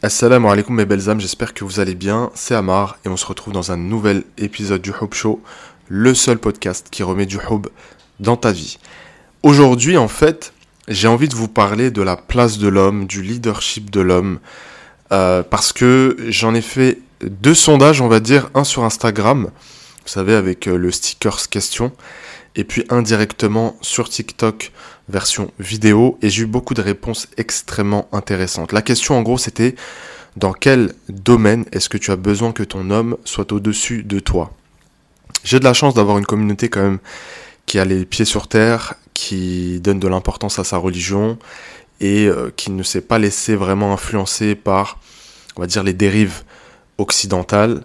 Assalamu alaikum mes belles âmes, j'espère que vous allez bien, c'est Amar et on se retrouve dans un nouvel épisode du Hub Show, le seul podcast qui remet du Hub dans ta vie. Aujourd'hui en fait, j'ai envie de vous parler de la place de l'homme, du leadership de l'homme, euh, parce que j'en ai fait deux sondages, on va dire, un sur Instagram, vous savez avec euh, le stickers question, et puis indirectement sur TikTok version vidéo et j'ai eu beaucoup de réponses extrêmement intéressantes. La question en gros c'était dans quel domaine est-ce que tu as besoin que ton homme soit au-dessus de toi? J'ai de la chance d'avoir une communauté quand même qui a les pieds sur terre, qui donne de l'importance à sa religion et euh, qui ne s'est pas laissé vraiment influencer par, on va dire, les dérives occidentales.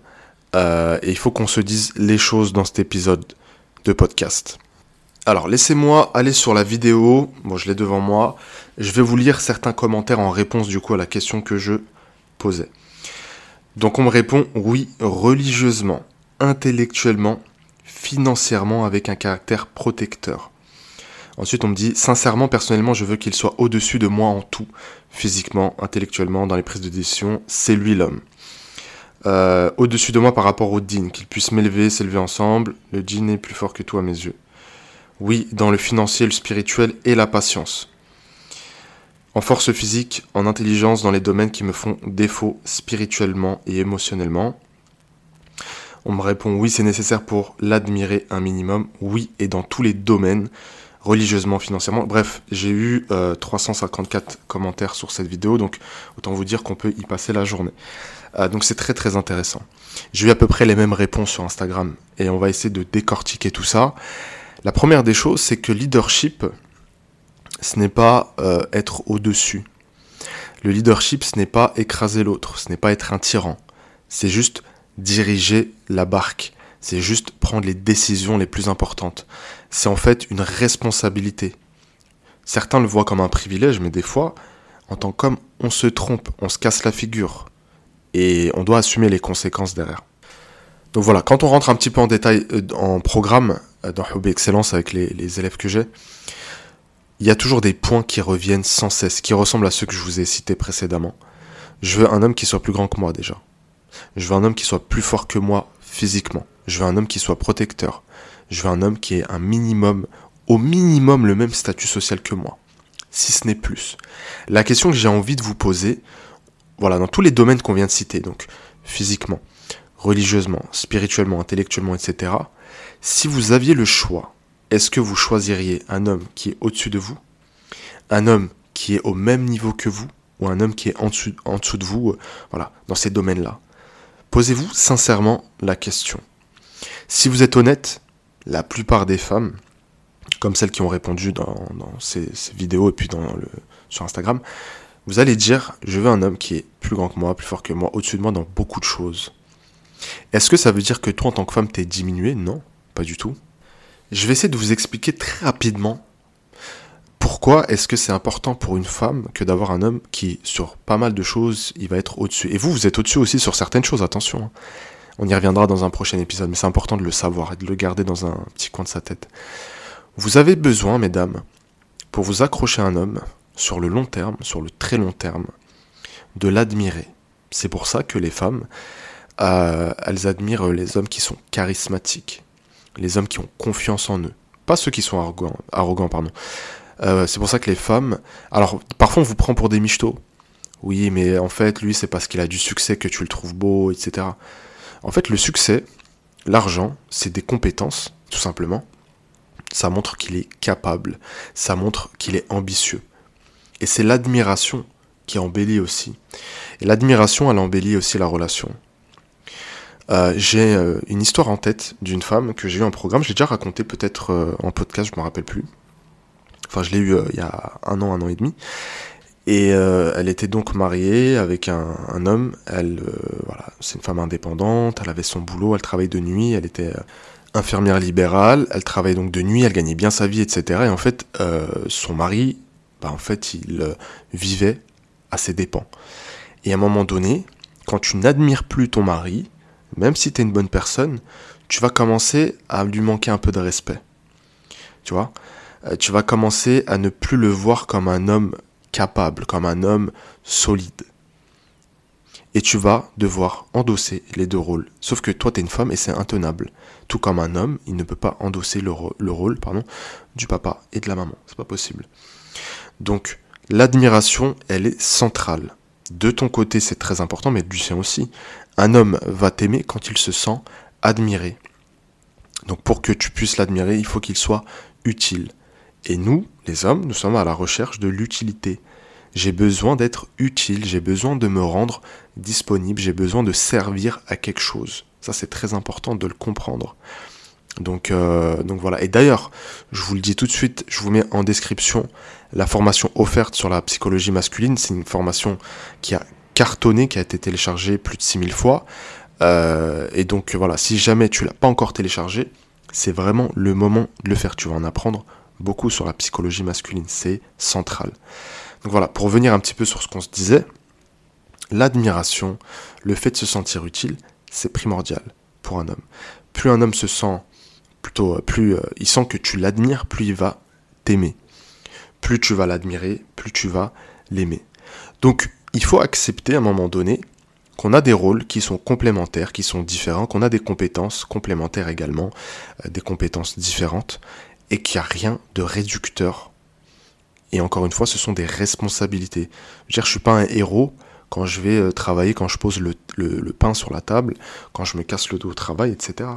Euh, et il faut qu'on se dise les choses dans cet épisode de podcast. Alors, laissez-moi aller sur la vidéo. Bon, je l'ai devant moi. Je vais vous lire certains commentaires en réponse du coup à la question que je posais. Donc, on me répond oui, religieusement, intellectuellement, financièrement, avec un caractère protecteur. Ensuite, on me dit sincèrement, personnellement, je veux qu'il soit au-dessus de moi en tout, physiquement, intellectuellement, dans les prises de décision. C'est lui l'homme. Euh, au-dessus de moi par rapport au din, qu'il puisse m'élever, s'élever ensemble. Le din est plus fort que tout à mes yeux. Oui, dans le financier, le spirituel et la patience. En force physique, en intelligence dans les domaines qui me font défaut spirituellement et émotionnellement. On me répond oui, c'est nécessaire pour l'admirer un minimum. Oui, et dans tous les domaines, religieusement, financièrement. Bref, j'ai eu 354 euh, commentaires sur cette vidéo, donc autant vous dire qu'on peut y passer la journée. Euh, donc c'est très très intéressant. J'ai eu à peu près les mêmes réponses sur Instagram, et on va essayer de décortiquer tout ça. La première des choses, c'est que leadership, ce n'est pas euh, être au-dessus. Le leadership, ce n'est pas écraser l'autre, ce n'est pas être un tyran. C'est juste diriger la barque. C'est juste prendre les décisions les plus importantes. C'est en fait une responsabilité. Certains le voient comme un privilège, mais des fois, en tant qu'homme, on se trompe, on se casse la figure. Et on doit assumer les conséquences derrière. Donc voilà, quand on rentre un petit peu en détail euh, en programme, euh, dans Hobby Excellence avec les, élèves que j'ai, il y a toujours des points qui reviennent sans cesse, qui ressemblent à ceux que je vous ai cités précédemment. Je veux un homme qui soit plus grand que moi déjà. Je veux un homme qui soit plus fort que moi physiquement. Je veux un homme qui soit protecteur. Je veux un homme qui ait un minimum, au minimum le même statut social que moi, si ce n'est plus. La question que j'ai envie de vous poser, voilà, dans tous les domaines qu'on vient de citer, donc physiquement, religieusement, spirituellement, intellectuellement, etc., si vous aviez le choix, est-ce que vous choisiriez un homme qui est au-dessus de vous, un homme qui est au même niveau que vous, ou un homme qui est en dessous, de vous, euh, voilà, dans ces domaines-là? Posez-vous sincèrement la question. Si vous êtes honnête, la plupart des femmes, comme celles qui ont répondu dans, ces, vidéos et puis sur Instagram, vous allez dire, je veux un homme qui est plus grand que moi, plus fort que moi, au-dessus de moi dans beaucoup de choses. Est-ce que ça veut dire que toi, en tant que femme, t'es diminué Non. Pas du tout. Je vais essayer de vous expliquer très rapidement pourquoi est-ce que c'est important pour une femme que d'avoir un homme qui, sur pas mal de choses, il va être au-dessus. Et vous, vous êtes au-dessus aussi sur certaines choses, attention. Hein. On y reviendra dans un prochain épisode, mais c'est important de le savoir et de le garder dans un petit coin de sa tête. Vous avez besoin, mesdames, pour vous accrocher à un homme, sur le long terme, sur le très long terme, de l'admirer. C'est pour ça que les femmes, euh, elles admirent les hommes qui sont charismatiques, les hommes qui ont confiance en eux. Pas ceux qui sont arrogants, pardon. Euh, c'est pour ça que les femmes... Alors, parfois on vous prend pour des michetots. Oui, mais en fait, lui, c'est parce qu'il a du succès que tu le trouves beau, etc. En fait, le succès, l'argent, c'est des compétences, tout simplement. Ça montre qu'il est capable, ça montre qu'il est ambitieux. Et c'est l'admiration qui embellit aussi. Et l'admiration, elle embellit aussi la relation. Euh, j'ai euh, une histoire en tête d'une femme que j'ai eu en programme. Je l'ai déjà raconté peut-être euh, en podcast, je me rappelle plus. Enfin, je l'ai eu il y a un an, un an et demi. Et elle était donc mariée avec un, un homme. Elle, voilà, c'est une femme indépendante. Elle avait son boulot. Elle travaillait de nuit. Elle était infirmière libérale. Elle travaillait donc de nuit. Elle gagnait bien sa vie, etc. Et en fait, son mari, bah, en fait, il vivait à ses dépens. Et à un moment donné, quand tu n'admires plus ton mari, même si tu es une bonne personne, tu vas commencer à lui manquer un peu de respect. Tu vois? Euh, Tu vas commencer à ne plus le voir comme un homme capable, comme un homme solide. et tu vas devoir endosser les deux rôles. Sauf que toi, tu es une femme et c'est intenable. Tout comme un homme, il ne peut pas endosser le, rôle du papa et de la maman. C'est pas possible. Donc, l'admiration, elle est centrale. De ton côté, c'est très important, mais du sien aussi. Un homme va t'aimer quand il se sent admiré. Donc, pour que tu puisses l'admirer, il faut qu'il soit utile. Et nous, les hommes, nous sommes à la recherche de l'utilité. J'ai besoin d'être utile, j'ai besoin de me rendre disponible, j'ai besoin de servir à quelque chose. Ça, c'est très important de le comprendre. Donc, euh, donc voilà. Et d'ailleurs, je vous le dis tout de suite, je vous mets en description la formation offerte sur la psychologie masculine. C'est une formation qui a cartonné, qui a été téléchargée plus de 6000 fois. Euh, et donc voilà, si jamais tu l'as pas encore téléchargée, c'est vraiment le moment de le faire. Tu vas en apprendre beaucoup sur la psychologie masculine. C'est central. Donc voilà, pour revenir un petit peu sur ce qu'on se disait, l'admiration, le fait de se sentir utile, c'est primordial pour un homme. Plus un homme se sent plutôt, euh, plus euh, il sent que tu l'admires, plus il va t'aimer. Plus tu vas l'admirer, plus tu vas l'aimer. Donc il faut accepter à un moment donné qu'on a des rôles qui sont complémentaires, qui sont différents, qu'on a des compétences complémentaires également, euh, des compétences différentes, et qu'il n'y a rien de réducteur et encore une fois, ce sont des responsabilités. Je veux dire, je suis pas un héros quand je vais travailler, quand je pose le, pain sur la table, quand je me casse le dos au travail, etc.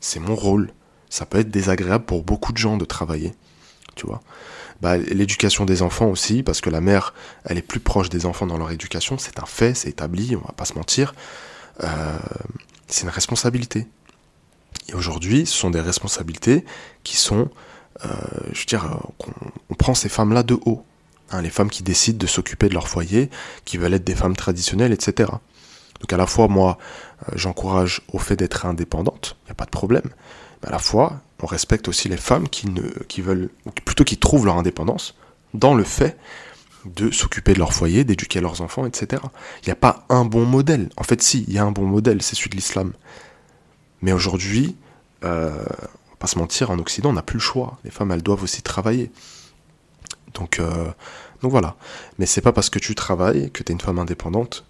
C'est mon rôle. Ça peut être désagréable pour beaucoup de gens de travailler. Tu vois. Bah, l'éducation des enfants aussi, parce que la mère, elle est plus proche des enfants dans leur éducation, c'est un fait, c'est établi, on va pas se mentir. Euh, c'est une responsabilité. Et aujourd'hui, ce sont des responsabilités qui sont euh, je veux dire, on, prend ces femmes-là de haut. Hein, les femmes qui décident de s'occuper de leur foyer, qui veulent être des femmes traditionnelles, etc. Donc à la fois, moi, euh, j'encourage au fait d'être indépendante, il n'y a pas de problème. Mais à la fois, on respecte aussi les femmes qui, ne, qui veulent, ou plutôt qui trouvent leur indépendance dans le fait de s'occuper de leur foyer, d'éduquer leurs enfants, etc. Il n'y a pas un bon modèle. En fait, si, il y a un bon modèle, c'est celui de l'islam. Mais aujourd'hui, pas se mentir, en Occident, on n'a plus le choix. Les femmes, elles doivent aussi travailler. Donc, euh, donc voilà. Mais c'est pas parce que tu travailles, que tu es une femme indépendante,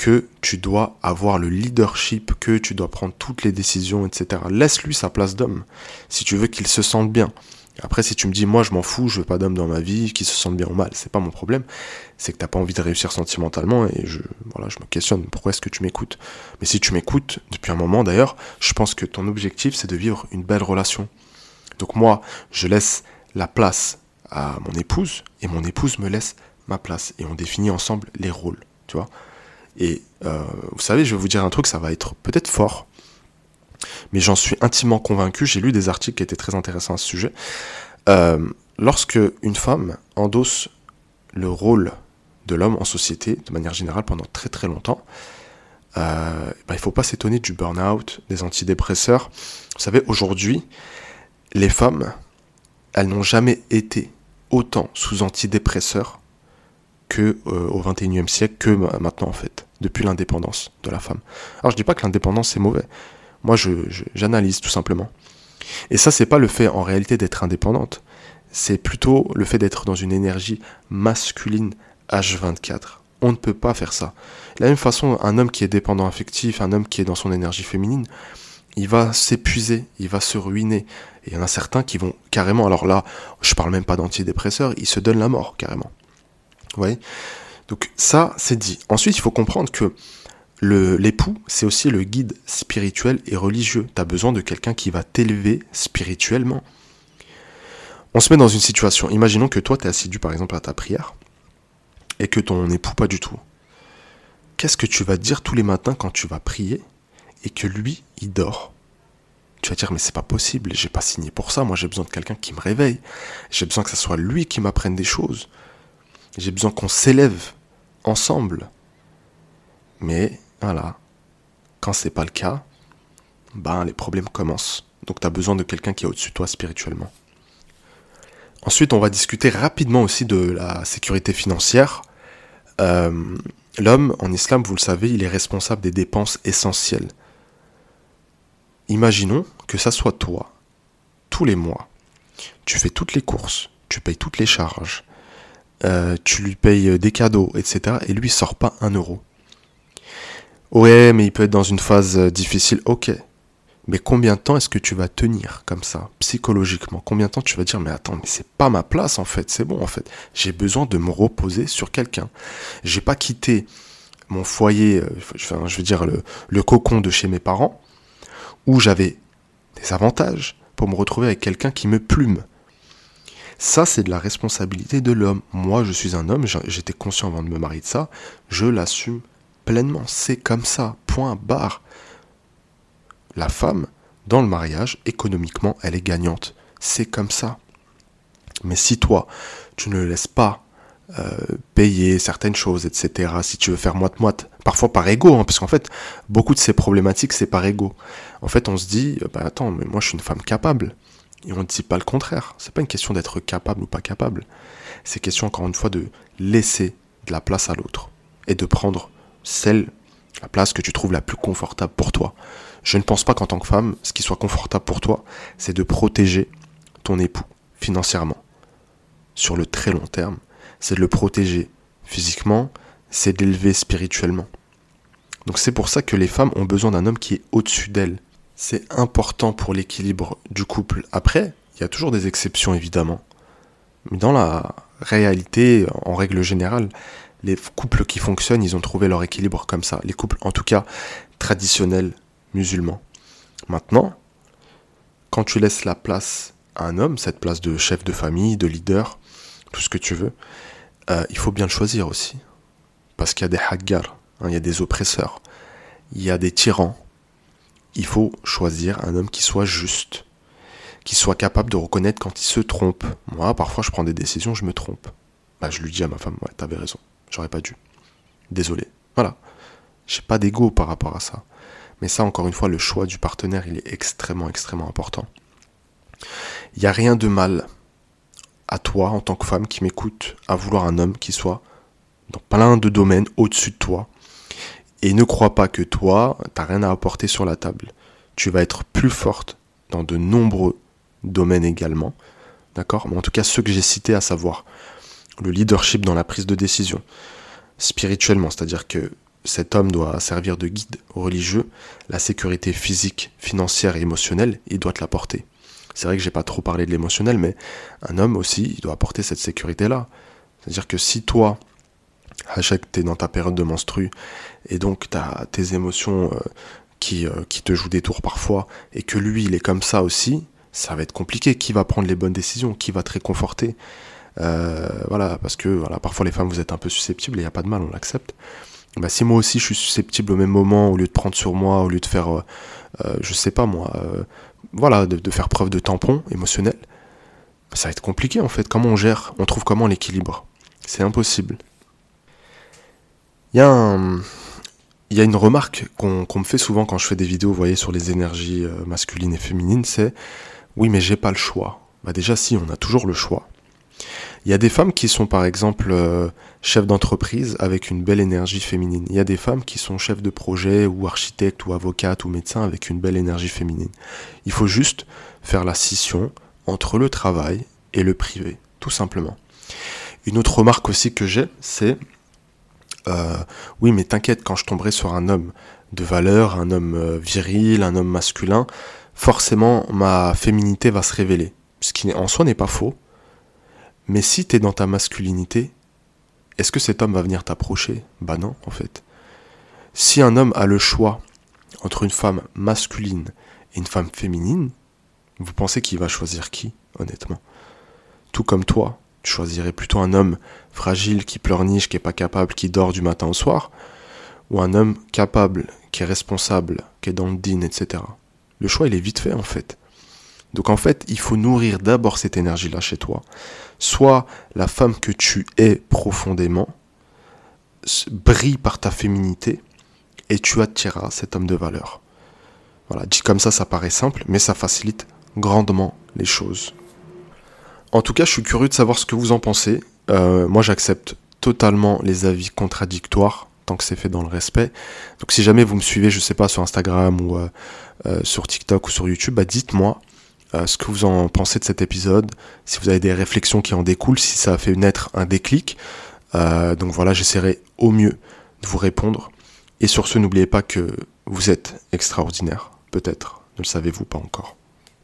que tu dois avoir le leadership, que tu dois prendre toutes les décisions, etc. Laisse-lui sa place d'homme, si tu veux qu'il se sente bien. Après, si tu me dis, moi, je m'en fous, je veux pas d'homme dans ma vie, qui se sente bien ou mal, c'est pas mon problème. C'est que t'as pas envie de réussir sentimentalement et je, je me questionne pourquoi est-ce que tu m'écoutes? Mais si tu m'écoutes, depuis un moment d'ailleurs, je pense que ton objectif, c'est de vivre une belle relation. Donc moi, je laisse la place à mon épouse et mon épouse me laisse ma place et on définit ensemble les rôles, tu vois. Et euh, vous savez, je vais vous dire un truc, ça va être peut-être fort, mais j'en suis intimement convaincu, j'ai lu des articles qui étaient très intéressants à ce sujet. Euh, lorsque une femme endosse le rôle de l'homme en société, de manière générale, pendant très très longtemps, euh, bah, il ne faut pas s'étonner du burn-out, des antidépresseurs. Vous savez, aujourd'hui, les femmes, elles n'ont jamais été autant sous antidépresseurs que euh, au 21e siècle que maintenant en fait, depuis l'indépendance de la femme. Alors je dis pas que l'indépendance c'est mauvais. Moi, j'analyse tout simplement. Et ça, c'est pas le fait en réalité d'être indépendante. C'est plutôt le fait d'être dans une énergie masculine H24. On ne peut pas faire ça. De la même façon, un homme qui est dépendant affectif, un homme qui est dans son énergie féminine, il va s'épuiser, il va se ruiner. Et il y en a certains qui vont carrément, alors là, je parle même pas d'antidépresseurs, ils se donnent la mort carrément. Voyez? Donc ça, c'est dit. Ensuite, il faut comprendre que l'époux, c'est aussi le guide spirituel et religieux. Tu as besoin de quelqu'un qui va t'élever spirituellement. On se met dans une situation, imaginons que toi, tu es assidu par exemple à ta prière, et que ton époux pas du tout. Qu'est-ce que tu vas dire tous les matins quand tu vas prier, et que lui, il dort? Tu vas dire mais c'est pas possible, j'ai pas signé pour ça, moi j'ai besoin de quelqu'un qui me réveille, j'ai besoin que ce soit lui qui m'apprenne des choses, j'ai besoin qu'on s'élève ensemble. Mais voilà. Quand c'est pas le cas, ben les problèmes commencent. Donc tu as besoin de quelqu'un qui est au-dessus de toi spirituellement. Ensuite, on va discuter rapidement aussi de la sécurité financière. Euh, l'homme, en islam, vous le savez, il est responsable des dépenses essentielles. Imaginons que ça soit toi, tous les mois. Tu fais toutes les courses, tu payes toutes les charges, euh, tu lui payes des cadeaux, etc. Et lui sort pas un euro Ouais, mais il peut être dans une phase euh, difficile. Ok. Mais combien de temps est-ce que tu vas tenir comme ça, psychologiquement? Combien de temps tu vas dire, mais attends, mais c'est pas ma place en fait, c'est bon en fait. J'ai besoin de me reposer sur quelqu'un. J'ai pas quitté mon foyer, euh, je veux dire le cocon de chez mes parents, où j'avais des avantages pour me retrouver avec quelqu'un qui me plume. Ça, c'est de la responsabilité de l'homme. Moi, je suis un homme, j'étais conscient avant de me marier de ça, je l'assume pleinement. C'est comme ça, point barre. La femme, dans le mariage, économiquement, elle est gagnante. C'est comme ça. Mais si toi, tu ne laisses pas euh, payer certaines choses, etc., si tu veux faire moite-moite, parfois par ego, hein, parce qu'en fait, beaucoup de ces problématiques, c'est par ego. En fait, on se dit, bah attends, mais moi je suis une femme capable. Et on ne dit pas le contraire. C'est pas une question d'être capable ou pas capable. C'est question, encore une fois, de laisser de la place à l'autre. Et de prendre celle, la place que tu trouves la plus confortable pour toi. Je ne pense pas qu'en tant que femme, ce qui soit confortable pour toi, c'est de protéger ton époux financièrement. Sur le très long terme, c'est de le protéger physiquement, c'est d'élever spirituellement. Donc c'est pour ça que les femmes ont besoin d'un homme qui est au-dessus d'elles. C'est important pour l'équilibre du couple. Après, il y a toujours des exceptions évidemment. Mais dans la réalité, en règle générale, les couples qui fonctionnent, ils ont trouvé leur équilibre comme ça. Les couples, en tout cas, traditionnels, musulmans. Maintenant, quand tu laisses la place à un homme, cette place de chef de famille, de leader, tout ce que tu veux, euh, il faut bien le choisir aussi. Parce qu'il y a des haggars, hein, il y a des oppresseurs, il y a des tyrans. Il faut choisir un homme qui soit juste, qui soit capable de reconnaître quand il se trompe. Moi, parfois, je prends des décisions, je me trompe. Bah, je lui dis à ma femme, ouais, t'avais raison, j'aurais pas dû. Désolé. Voilà. J'ai pas d'ego par rapport à ça. Mais ça, encore une fois, le choix du partenaire, il est extrêmement, extrêmement important. Il n'y a rien de mal à toi, en tant que femme qui m'écoute, à vouloir un homme qui soit dans plein de domaines au-dessus de toi. Et ne crois pas que toi, t'as rien à apporter sur la table. Tu vas être plus forte dans de nombreux domaines également. D'accord? Mais en tout cas, ceux que j'ai cités, à savoir le leadership dans la prise de décision, spirituellement, c'est-à-dire que cet homme doit servir de guide religieux, la sécurité physique, financière et émotionnelle, il doit te l'apporter. C'est vrai que j'ai pas trop parlé de l'émotionnel, mais un homme aussi, il doit apporter cette sécurité-là. C'est-à-dire que si toi, Hachek, tu es dans ta période de menstru, et donc tu as tes émotions euh, qui, euh, qui te jouent des tours parfois, et que lui, il est comme ça aussi, ça va être compliqué. Qui va prendre les bonnes décisions? Qui va te réconforter? Euh, Voilà, parce que voilà, parfois les femmes, vous êtes un peu susceptibles, et il n'y a pas de mal, on l'accepte. Bah, si moi aussi je suis susceptible au même moment, au lieu de prendre sur moi, au lieu de faire, je sais pas moi, voilà, de, faire preuve de tampon émotionnel, ça va être compliqué en fait. Comment on gère? On trouve comment l'équilibre? C'est impossible. Il y, a une remarque qu'on me fait souvent quand je fais des vidéos, sur les énergies euh, masculines et féminines, c'est oui, mais j'ai pas le choix. Bah déjà, si, on a toujours le choix. Il y a des femmes qui sont par exemple euh, chefs d'entreprise avec une belle énergie féminine. Il y a des femmes qui sont chefs de projet ou architectes ou avocates ou médecins avec une belle énergie féminine. Il faut juste faire la scission entre le travail et le privé, tout simplement. Une autre remarque aussi que j'ai, c'est euh, oui, mais t'inquiète, quand je tomberai sur un homme de valeur, un homme euh, viril, un homme masculin, forcément ma féminité va se révéler. Ce qui en soi n'est pas faux, mais si tu es dans ta masculinité, est-ce que cet homme va venir t'approcher? Bah non, en fait. Si un homme a le choix entre une femme masculine et une femme féminine, vous pensez qu'il va choisir qui, honnêtement? Tout comme toi, tu choisirais plutôt un homme fragile qui pleurniche, qui est pas capable, qui dort du matin au soir, ou un homme capable, qui est responsable, qui est dans le din, etc. Le choix, il est vite fait, en fait. Donc en fait, il faut nourrir d'abord cette énergie-là chez toi. Soit la femme que tu es profondément brille par ta féminité et tu attireras cet homme de valeur. Voilà, dit comme ça, ça paraît simple, mais ça facilite grandement les choses. En tout cas, je suis curieux de savoir ce que vous en pensez. Euh, moi, j'accepte totalement les avis contradictoires tant que c'est fait dans le respect. Donc, si jamais vous me suivez, je sais pas, sur Instagram ou euh, euh, sur TikTok ou sur YouTube, bah, dites-moi ce que vous en pensez de cet épisode, si vous avez des réflexions qui en découlent, si ça a fait naître un déclic. Donc voilà, j'essaierai au mieux de vous répondre. Et sur ce, n'oubliez pas que vous êtes extraordinaire. Peut-être, ne le savez-vous pas encore.